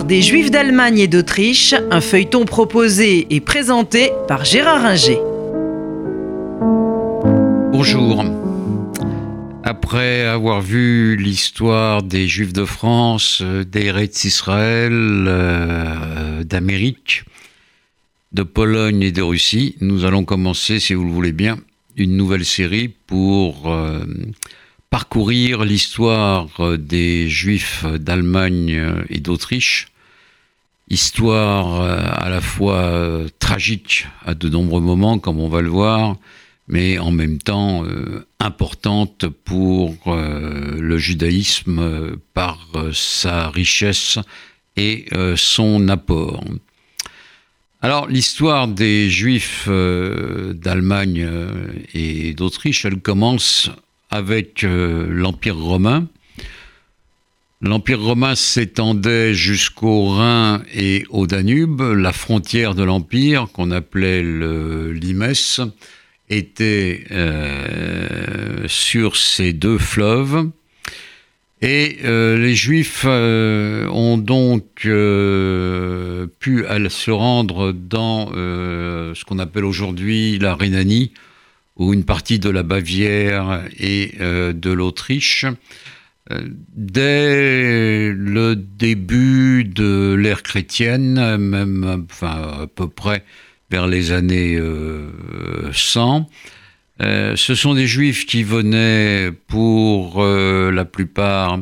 Des Juifs d'Allemagne et d'Autriche, un feuilleton proposé et présenté par Gérard Inger. Bonjour. Après avoir vu l'histoire des Juifs de France, des Eretz Israël, euh, d'Amérique, de Pologne et de Russie, nous allons commencer, si vous le voulez bien, une nouvelle série pour euh, parcourir l'histoire des Juifs d'Allemagne et d'Autriche, histoire euh, à la fois tragique à de nombreux moments, comme on va le voir, mais en même temps euh, importante pour euh, le judaïsme euh, par sa richesse et son apport. Alors l'histoire des Juifs d'Allemagne et d'Autriche, elle commence avec l'Empire romain. L'Empire romain s'étendait jusqu'au Rhin et au Danube, la frontière de l'Empire qu'on appelait le Limès était euh, sur ces deux fleuves. Et euh, les Juifs euh, ont donc pu se rendre dans ce qu'on appelle aujourd'hui la Rhénanie, ou une partie de la Bavière et de l'Autriche, dès le début de l'ère chrétienne, même à peu près vers les années 100. Euh, euh, ce sont des juifs qui venaient pour euh, la plupart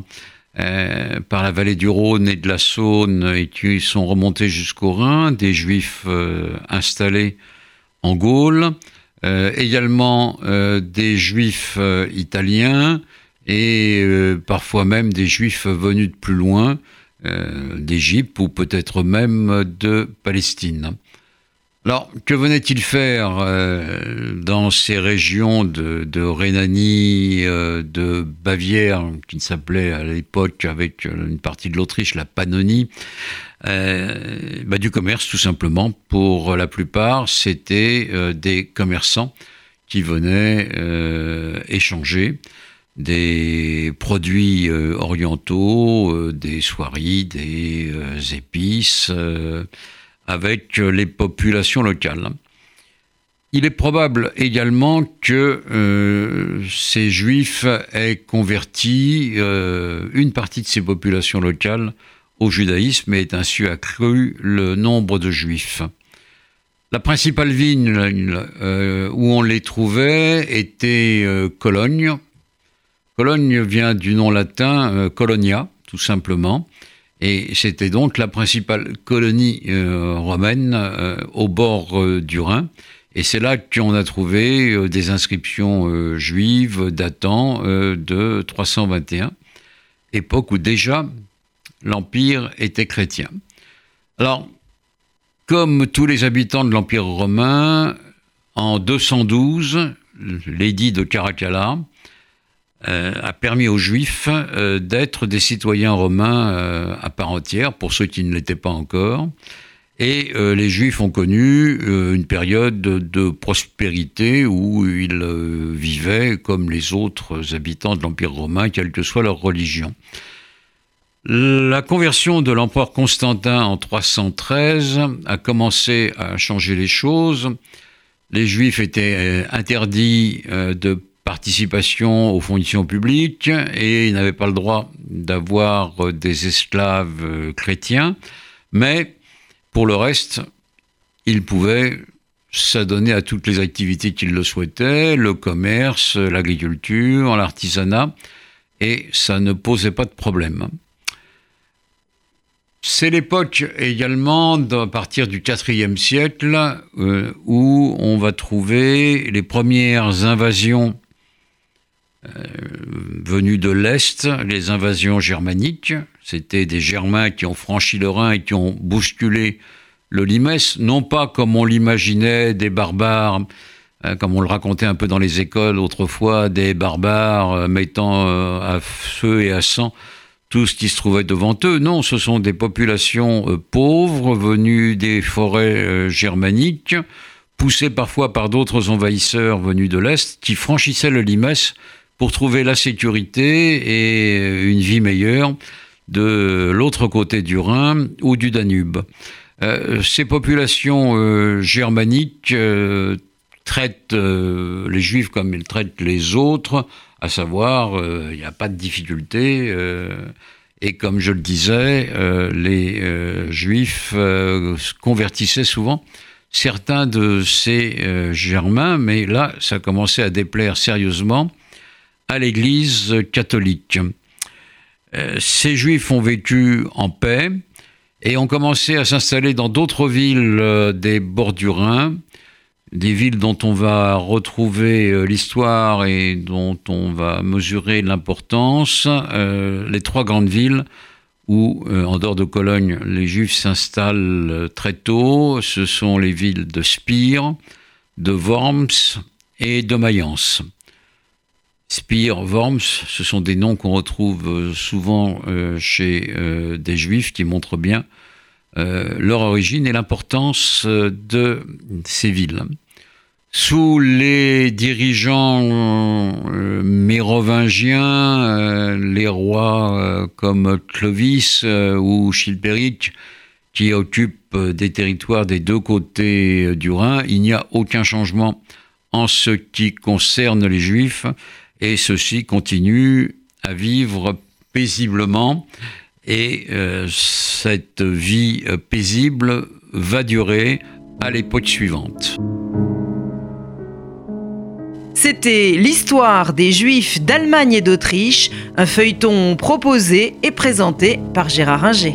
par la vallée du Rhône et de la Saône et qui sont remontés jusqu'au Rhin, des juifs installés en Gaule, également des juifs italiens et parfois même des juifs venus de plus loin, d'Égypte ou peut-être même de Palestine. Alors, que venait-il faire euh, dans ces régions de, Rhénanie, euh, de Bavière, qui s'appelait à l'époque, avec euh, une partie de l'Autriche, la Pannonie? Bah, Du commerce, tout simplement. Pour la plupart, c'était des commerçants qui venaient échanger des produits orientaux, des soieries, des épices avec euh, les populations locales. Il est probable également que euh, ces juifs aient converti euh, une partie de ces populations locales au judaïsme et ainsi accru le nombre de juifs. La principale ville où on les trouvait était Cologne. Cologne vient du nom latin Colonia, tout simplement. Et c'était donc la principale colonie euh, romaine euh, au bord euh, du Rhin. Et c'est là qu'on a trouvé des inscriptions juives datant de 321, époque où déjà l'Empire était chrétien. Alors, comme tous les habitants de l'Empire romain, en 212, l'édit de Caracalla euh, a permis aux Juifs euh, d'être des citoyens romains euh, à part entière, pour ceux qui ne l'étaient pas encore. Et les Juifs ont connu une période de, prospérité où ils vivaient comme les autres habitants de l'Empire romain, quelle que soit leur religion. La conversion de l'empereur Constantin en 313 a commencé à changer les choses. Les Juifs étaient interdits de participation aux fonctions publiques et il n'avait pas le droit d'avoir des esclaves euh, chrétiens, mais pour le reste, il pouvait s'adonner à toutes les activités qu'il le souhaitait, le commerce, l'agriculture, l'artisanat, et ça ne posait pas de problème. C'est l'époque également, à partir du IVe siècle, euh, où on va trouver les premières invasions euh, venus de l'Est, les invasions germaniques. C'était des Germains qui ont franchi le Rhin et qui ont bousculé le Limès, non pas comme on l'imaginait, des barbares, hein, comme on le racontait un peu dans les écoles autrefois, des barbares euh, mettant euh, à feu et à sang tout ce qui se trouvait devant eux. Non, ce sont des populations pauvres venues des forêts germaniques, poussées parfois par d'autres envahisseurs venus de l'Est, qui franchissaient le Limès pour trouver la sécurité et une vie meilleure de l'autre côté du Rhin ou du Danube. Euh, ces populations euh, germaniques euh, traitent les juifs comme ils traitent les autres, à savoir, il n'y a pas de difficulté. et comme je le disais, les juifs convertissaient souvent certains de ces germains, mais là, ça commençait à déplaire sérieusement à l'Église catholique. ces juifs ont vécu en paix, et ont commencé à s'installer dans d'autres villes euh, des bords du Rhin, des villes dont on va retrouver euh, l'histoire et dont on va mesurer l'importance, euh, les trois grandes villes où, en dehors de Cologne, les Juifs s'installent très tôt, ce sont les villes de Spire, de Worms et de Mayence. Spire, Worms, ce sont des noms qu'on retrouve euh, souvent euh, chez euh, des juifs qui montrent bien leur origine et l'importance de ces villes. Sous les dirigeants mérovingiens, les rois comme Clovis ou Chilpéric, qui occupent des territoires des deux côtés du Rhin, il n'y a aucun changement en ce qui concerne les juifs et ceux-ci continuent à vivre paisiblement et euh, cette vie paisible va durer à l'époque suivante. C'était l'histoire des Juifs d'Allemagne et d'Autriche, un feuilleton proposé et présenté par Gérard Inger.